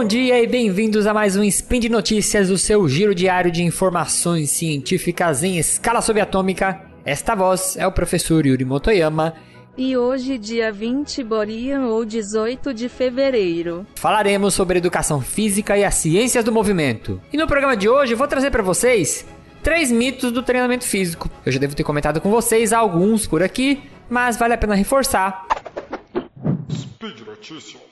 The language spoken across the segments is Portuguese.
bom dia e bem-vindos a mais um Spin de Notícias, o seu giro diário de informações científicas em escala subatômica. Esta voz é o professor Yuri Motoyama. E hoje, dia 20 Borian ou 18 de fevereiro, falaremos sobre educação física e as ciências do movimento. E no programa de hoje eu vou trazer para vocês três mitos do treinamento físico. Eu já devo ter comentado com vocês alguns por aqui, mas vale a pena reforçar. Speed Notícias.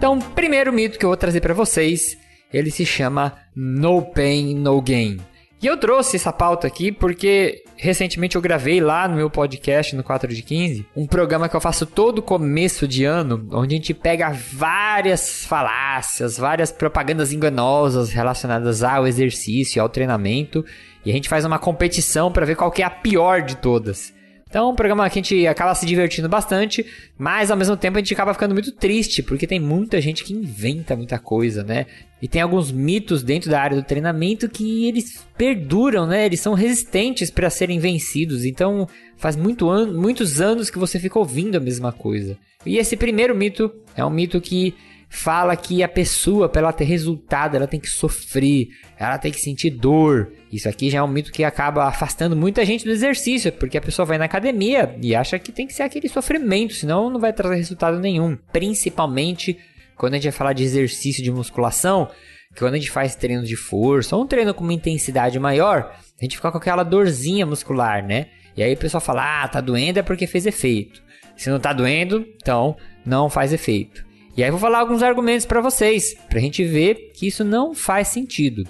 Então, primeiro mito que eu vou trazer para vocês, ele se chama No Pain No Gain. E eu trouxe essa pauta aqui porque recentemente eu gravei lá no meu podcast no 4 de 15 um programa que eu faço todo começo de ano, onde a gente pega várias falácias, várias propagandas enganosas relacionadas ao exercício, ao treinamento, e a gente faz uma competição para ver qual é a pior de todas. Então, é um programa que a gente acaba se divertindo bastante, mas ao mesmo tempo a gente acaba ficando muito triste, porque tem muita gente que inventa muita coisa, né? E tem alguns mitos dentro da área do treinamento que eles perduram, né? Eles são resistentes para serem vencidos. Então, faz muito an muitos anos que você fica ouvindo a mesma coisa. E esse primeiro mito é um mito que fala que a pessoa, para ela ter resultado, ela tem que sofrer, ela tem que sentir dor. Isso aqui já é um mito que acaba afastando muita gente do exercício, porque a pessoa vai na academia e acha que tem que ser aquele sofrimento, senão não vai trazer resultado nenhum. Principalmente quando a gente vai falar de exercício de musculação, quando a gente faz treinos de força ou um treino com uma intensidade maior, a gente fica com aquela dorzinha muscular, né? E aí o pessoal fala: "Ah, tá doendo é porque fez efeito". Se não tá doendo, então não faz efeito. E aí vou falar alguns argumentos para vocês, para a gente ver que isso não faz sentido.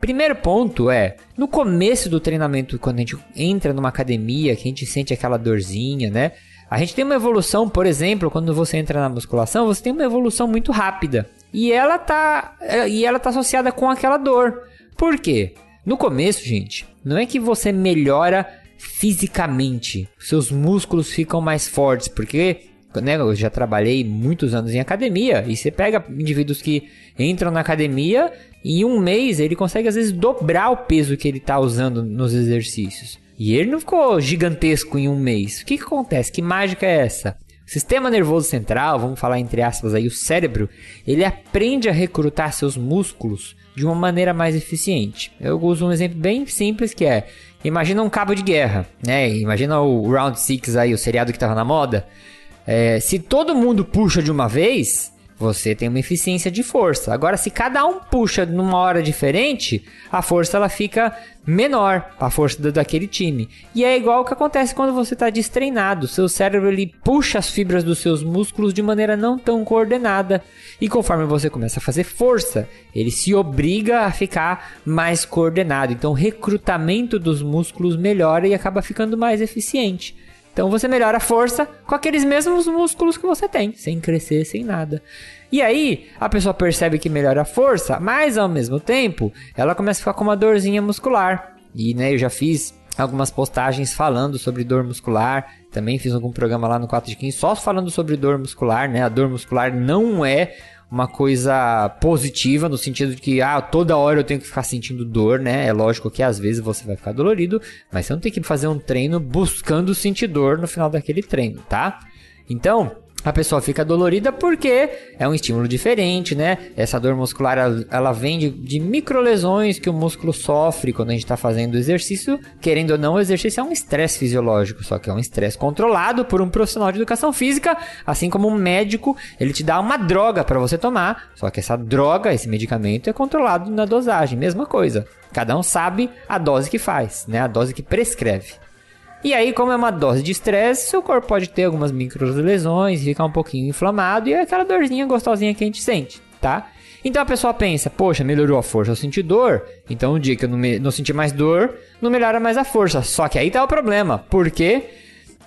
Primeiro ponto é, no começo do treinamento, quando a gente entra numa academia, que a gente sente aquela dorzinha, né? A gente tem uma evolução, por exemplo, quando você entra na musculação, você tem uma evolução muito rápida. E ela tá, e ela tá associada com aquela dor. Por quê? No começo, gente, não é que você melhora fisicamente, seus músculos ficam mais fortes, porque né, eu já trabalhei muitos anos em academia e você pega indivíduos que entram na academia e em um mês ele consegue às vezes dobrar o peso que ele está usando nos exercícios. E ele não ficou gigantesco em um mês. O que, que acontece? Que mágica é essa? O sistema nervoso central, vamos falar entre aspas aí, o cérebro, ele aprende a recrutar seus músculos de uma maneira mais eficiente. Eu uso um exemplo bem simples que é, imagina um cabo de guerra, né? Imagina o Round 6 aí, o seriado que estava na moda. É, se todo mundo puxa de uma vez, você tem uma eficiência de força. Agora, se cada um puxa numa hora diferente, a força ela fica menor, a força daquele time. E é igual o que acontece quando você está destreinado. Seu cérebro ele puxa as fibras dos seus músculos de maneira não tão coordenada. E conforme você começa a fazer força, ele se obriga a ficar mais coordenado. Então, o recrutamento dos músculos melhora e acaba ficando mais eficiente. Então você melhora a força com aqueles mesmos músculos que você tem, sem crescer, sem nada. E aí, a pessoa percebe que melhora a força, mas ao mesmo tempo, ela começa a ficar com uma dorzinha muscular. E né, eu já fiz algumas postagens falando sobre dor muscular. Também fiz algum programa lá no 4 de 15 só falando sobre dor muscular, né? A dor muscular não é uma coisa positiva no sentido de que ah, toda hora eu tenho que ficar sentindo dor, né? É lógico que às vezes você vai ficar dolorido, mas você não tem que fazer um treino buscando sentir dor no final daquele treino, tá? Então, a pessoa fica dolorida porque é um estímulo diferente, né? Essa dor muscular ela vem de, de microlesões que o músculo sofre quando a gente está fazendo exercício. Querendo ou não, o exercício é um estresse fisiológico, só que é um estresse controlado por um profissional de educação física, assim como um médico, ele te dá uma droga para você tomar, só que essa droga, esse medicamento é controlado na dosagem, mesma coisa. Cada um sabe a dose que faz, né? A dose que prescreve. E aí, como é uma dose de estresse, seu corpo pode ter algumas micro lesões, ficar um pouquinho inflamado e é aquela dorzinha gostosinha que a gente sente, tá? Então a pessoa pensa, poxa, melhorou a força, eu senti dor. Então o dia que eu não, me, não senti mais dor, não melhora mais a força. Só que aí tá o problema, porque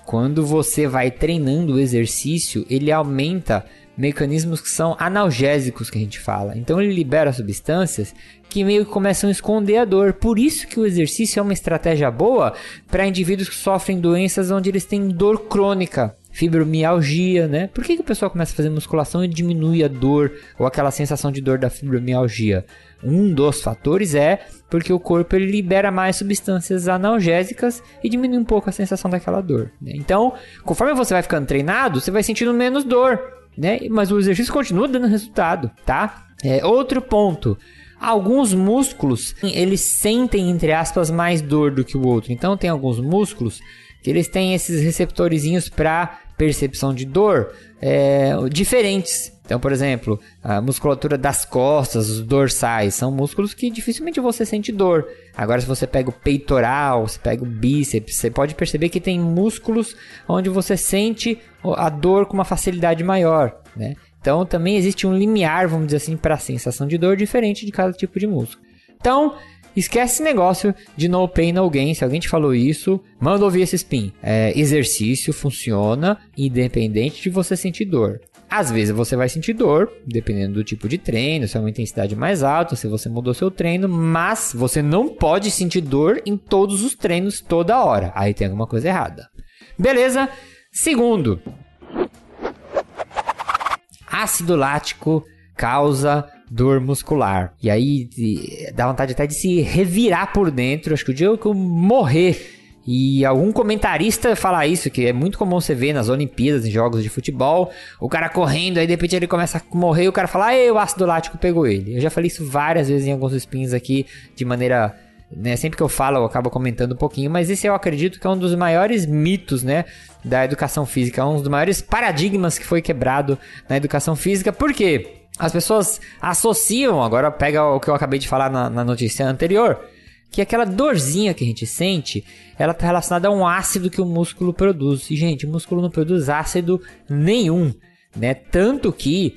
quando você vai treinando o exercício, ele aumenta mecanismos que são analgésicos que a gente fala. Então ele libera substâncias que meio que começam a esconder a dor. Por isso que o exercício é uma estratégia boa para indivíduos que sofrem doenças onde eles têm dor crônica. fibromialgia, né? Por que, que o pessoal começa a fazer musculação e diminui a dor ou aquela sensação de dor da fibromialgia? Um dos fatores é porque o corpo ele libera mais substâncias analgésicas e diminui um pouco a sensação daquela dor. Né? Então, conforme você vai ficando treinado, você vai sentindo menos dor, né? Mas o exercício continua dando resultado, tá? É, outro ponto. Alguns músculos, eles sentem, entre aspas, mais dor do que o outro. Então, tem alguns músculos que eles têm esses receptorzinhos para percepção de dor é, diferentes. Então, por exemplo, a musculatura das costas, os dorsais, são músculos que dificilmente você sente dor. Agora, se você pega o peitoral, você pega o bíceps, você pode perceber que tem músculos onde você sente a dor com uma facilidade maior, né? Então, também existe um limiar, vamos dizer assim, para a sensação de dor diferente de cada tipo de músculo. Então, Esquece esse negócio de no pain, no gain. Se alguém te falou isso, manda ouvir esse spin. É, exercício funciona independente de você sentir dor. Às vezes você vai sentir dor, dependendo do tipo de treino, se é uma intensidade mais alta, se você mudou seu treino, mas você não pode sentir dor em todos os treinos toda hora. Aí tem alguma coisa errada. Beleza? Segundo, ácido lático causa dor muscular. E aí dá vontade até de se revirar por dentro. Acho que o dia que eu morrer e algum comentarista falar isso, que é muito comum você ver nas Olimpíadas, em jogos de futebol, o cara correndo, aí de repente ele começa a morrer e o cara fala, ah, o ácido lático pegou ele. Eu já falei isso várias vezes em alguns spins aqui, de maneira. Né, sempre que eu falo, eu acabo comentando um pouquinho, mas esse eu acredito que é um dos maiores mitos, né, da educação física, um dos maiores paradigmas que foi quebrado na educação física. Por quê? As pessoas associam, agora pega o que eu acabei de falar na, na notícia anterior, que aquela dorzinha que a gente sente, ela está relacionada a um ácido que o músculo produz. E, gente, o músculo não produz ácido nenhum, né? Tanto que,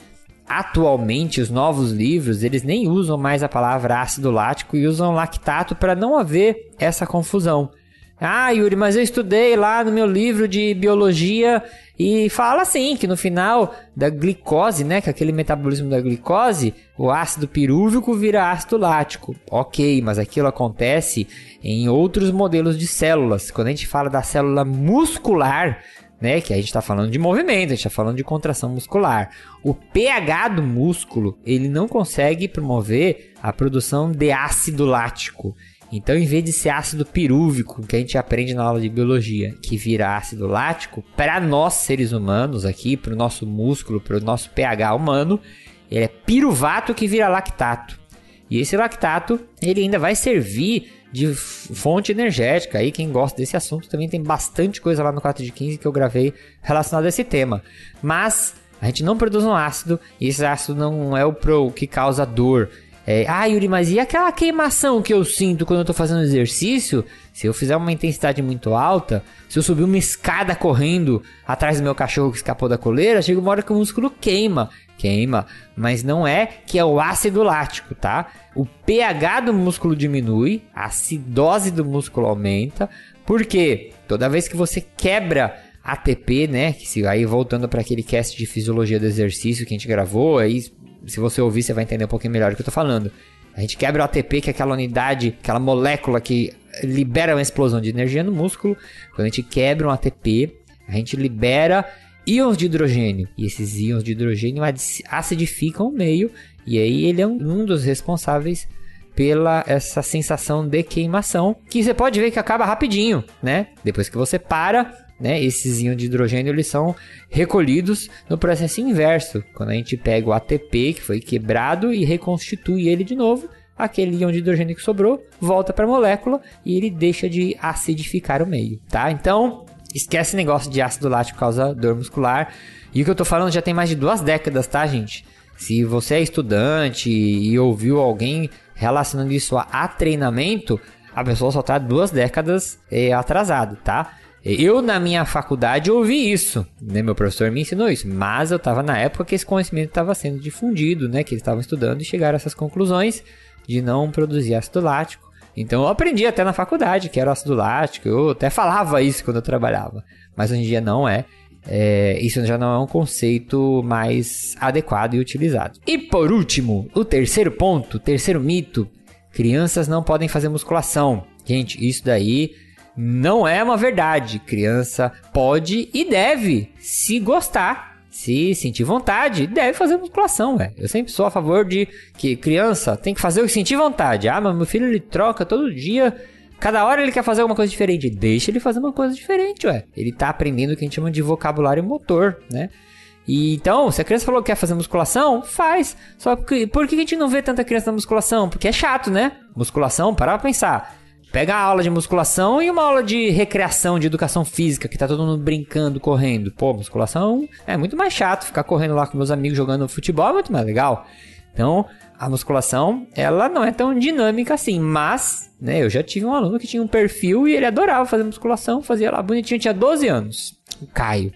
atualmente, os novos livros, eles nem usam mais a palavra ácido lático e usam lactato para não haver essa confusão. Ah, Yuri, mas eu estudei lá no meu livro de biologia e fala assim que no final da glicose, né, que é aquele metabolismo da glicose, o ácido pirúvico vira ácido lático. OK, mas aquilo acontece em outros modelos de células. Quando a gente fala da célula muscular, né, que a gente está falando de movimento, a gente está falando de contração muscular. O pH do músculo ele não consegue promover a produção de ácido lático. Então, em vez de ser ácido pirúvico, que a gente aprende na aula de biologia, que vira ácido lático, para nós seres humanos aqui, para o nosso músculo, para o nosso pH humano, ele é piruvato que vira lactato. E esse lactato, ele ainda vai servir de fonte energética. Aí quem gosta desse assunto também tem bastante coisa lá no 4 de 15 que eu gravei relacionado a esse tema. Mas a gente não produz um ácido e esse ácido não é o pro que causa dor. É, ah, Yuri, mas e aquela queimação que eu sinto quando eu tô fazendo exercício? Se eu fizer uma intensidade muito alta, se eu subir uma escada correndo atrás do meu cachorro que escapou da coleira, chega uma hora que o músculo queima. Queima, mas não é que é o ácido lático, tá? O pH do músculo diminui, a acidose do músculo aumenta, porque toda vez que você quebra ATP, né? Que se aí voltando para aquele cast de fisiologia do exercício que a gente gravou, aí se você ouvir, você vai entender um pouquinho melhor o que eu tô falando. A gente quebra o ATP, que é aquela unidade, aquela molécula que libera uma explosão de energia no músculo. Quando a gente quebra um ATP, a gente libera íons de hidrogênio. E esses íons de hidrogênio acidificam o meio. E aí ele é um dos responsáveis pela essa sensação de queimação, que você pode ver que acaba rapidinho, né? Depois que você para, né? Esses íons de hidrogênio eles são recolhidos no processo inverso, quando a gente pega o ATP que foi quebrado e reconstitui ele de novo, aquele íon de hidrogênio que sobrou volta para a molécula e ele deixa de acidificar o meio, tá? Então, esquece negócio de ácido lático causa dor muscular. E o que eu tô falando já tem mais de duas décadas, tá, gente? Se você é estudante e ouviu alguém relacionando isso a, a treinamento, a pessoa só tá duas décadas é, atrasado, tá? Eu, na minha faculdade, ouvi isso, né? Meu professor me ensinou isso, mas eu estava na época que esse conhecimento estava sendo difundido, né? Que eles estavam estudando e chegaram a essas conclusões de não produzir ácido lático. Então eu aprendi até na faculdade que era ácido lático, eu até falava isso quando eu trabalhava, mas hoje em dia não é. É, isso já não é um conceito mais adequado e utilizado. E por último, o terceiro ponto, o terceiro mito: crianças não podem fazer musculação. Gente, isso daí Não é uma verdade. Criança pode e deve se gostar se sentir vontade, deve fazer musculação, velho. Eu sempre sou a favor de que criança tem que fazer o que sentir vontade. Ah, mas meu filho ele troca todo dia. Cada hora ele quer fazer alguma coisa diferente. Deixa ele fazer uma coisa diferente, ué. Ele tá aprendendo o que a gente chama de vocabulário motor, né? E então, se a criança falou que quer fazer musculação, faz. Só que por que a gente não vê tanta criança na musculação? Porque é chato, né? Musculação, para pra pensar. Pega a aula de musculação e uma aula de recreação, de educação física, que tá todo mundo brincando, correndo. Pô, musculação é muito mais chato. Ficar correndo lá com meus amigos jogando futebol é muito mais legal. Então, a musculação, ela não é tão dinâmica assim, mas, né, eu já tive um aluno que tinha um perfil e ele adorava fazer musculação, fazia lá bonitinho, tinha 12 anos, o Caio.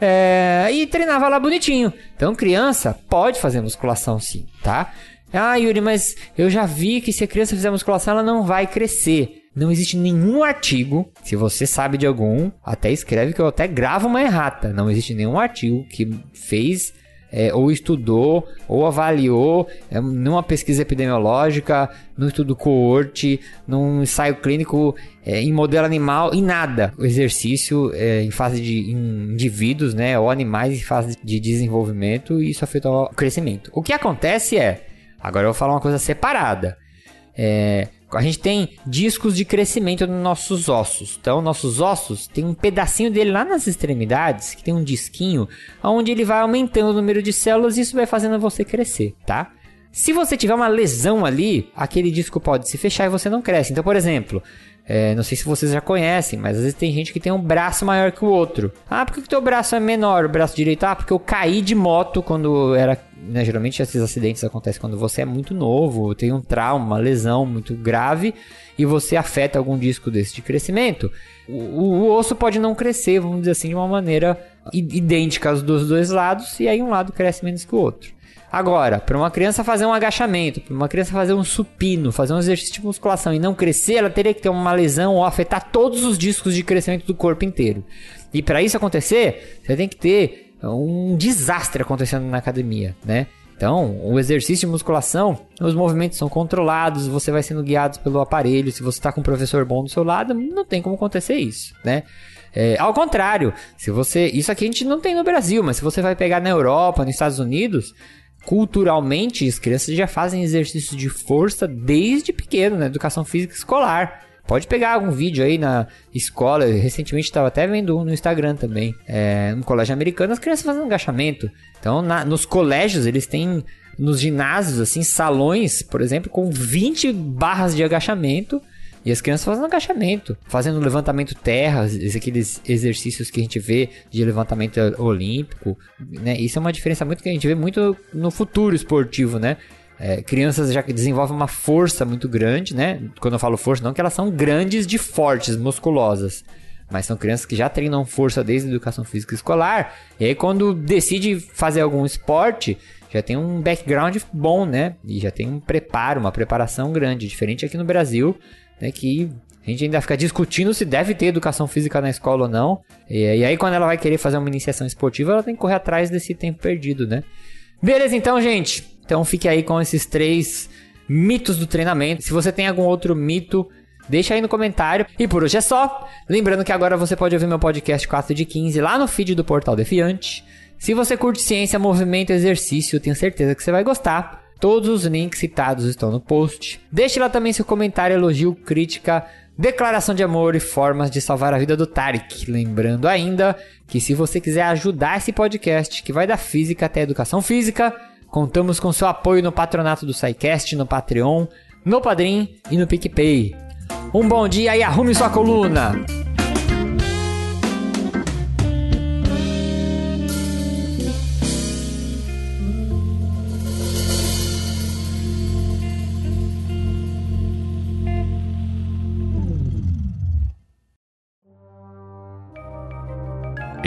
É, e treinava lá bonitinho. Então, criança pode fazer musculação sim, tá? Ah, Yuri, mas eu já vi que se a criança fizer musculação, ela não vai crescer. Não existe nenhum artigo, se você sabe de algum, até escreve que eu até gravo uma errata. Não existe nenhum artigo que fez é, ou estudou ou avaliou é, numa pesquisa epidemiológica, num estudo coorte, num ensaio clínico é, em modelo animal, em nada. O exercício é, em fase de em indivíduos, né, ou animais em fase de desenvolvimento e isso afeta o crescimento. O que acontece é Agora eu vou falar uma coisa separada. É, a gente tem discos de crescimento nos nossos ossos. Então, nossos ossos tem um pedacinho dele lá nas extremidades, que tem um disquinho, onde ele vai aumentando o número de células e isso vai fazendo você crescer, tá? Se você tiver uma lesão ali, aquele disco pode se fechar e você não cresce. Então, por exemplo, é, não sei se vocês já conhecem, mas às vezes tem gente que tem um braço maior que o outro. Ah, por que o teu braço é menor, o braço direito? Ah, porque eu caí de moto quando era. Né, geralmente esses acidentes acontecem quando você é muito novo, tem um trauma, uma lesão muito grave e você afeta algum disco desse de crescimento. O, o, o osso pode não crescer, vamos dizer assim, de uma maneira idêntica dos dois lados, e aí um lado cresce menos que o outro. Agora, para uma criança fazer um agachamento, para uma criança fazer um supino, fazer um exercício de musculação e não crescer, ela teria que ter uma lesão ou afetar todos os discos de crescimento do corpo inteiro. E para isso acontecer, você tem que ter um desastre acontecendo na academia, né? Então, o exercício de musculação, os movimentos são controlados, você vai sendo guiado pelo aparelho. Se você está com um professor bom do seu lado, não tem como acontecer isso, né? É, ao contrário, se você. Isso aqui a gente não tem no Brasil, mas se você vai pegar na Europa, nos Estados Unidos, culturalmente, as crianças já fazem exercício de força desde pequeno, na educação física escolar. Pode pegar algum vídeo aí na escola. Eu recentemente estava até vendo um no Instagram também. É, no colégio americano, as crianças fazem agachamento. Então, na, nos colégios, eles têm nos ginásios, assim, salões, por exemplo, com 20 barras de agachamento e as crianças fazendo agachamento, fazendo levantamento terra, aqueles exercícios que a gente vê de levantamento olímpico, né? Isso é uma diferença muito que a gente vê muito no futuro esportivo, né? É, crianças já desenvolvem uma força muito grande, né? Quando eu falo força, não que elas são grandes de fortes, musculosas. Mas são crianças que já treinam força desde a educação física escolar. E aí, quando decide fazer algum esporte, já tem um background bom, né? E já tem um preparo, uma preparação grande. Diferente aqui no Brasil, né, que a gente ainda fica discutindo se deve ter educação física na escola ou não. E, e, aí, quando ela vai querer fazer uma iniciação esportiva, ela tem que correr atrás desse tempo perdido, né? Beleza, então, gente. Então, fique aí com esses três mitos do treinamento. Se você tem algum outro mito, deixa aí no comentário. E por hoje é só. Lembrando que agora você pode ouvir meu podcast 4 de 15 lá no feed do Portal Defiante. Se você curte ciência, movimento exercício, tenho certeza que você vai gostar. Todos os links citados estão no post. Deixe lá também seu comentário, elogio, crítica, declaração de amor e formas de salvar a vida do Tarek. Lembrando ainda que se você quiser ajudar esse podcast, que vai da física até educação física, contamos com seu apoio no patronato do SciCast, no Patreon, no Padrim e no PicPay. Um bom dia e arrume sua coluna!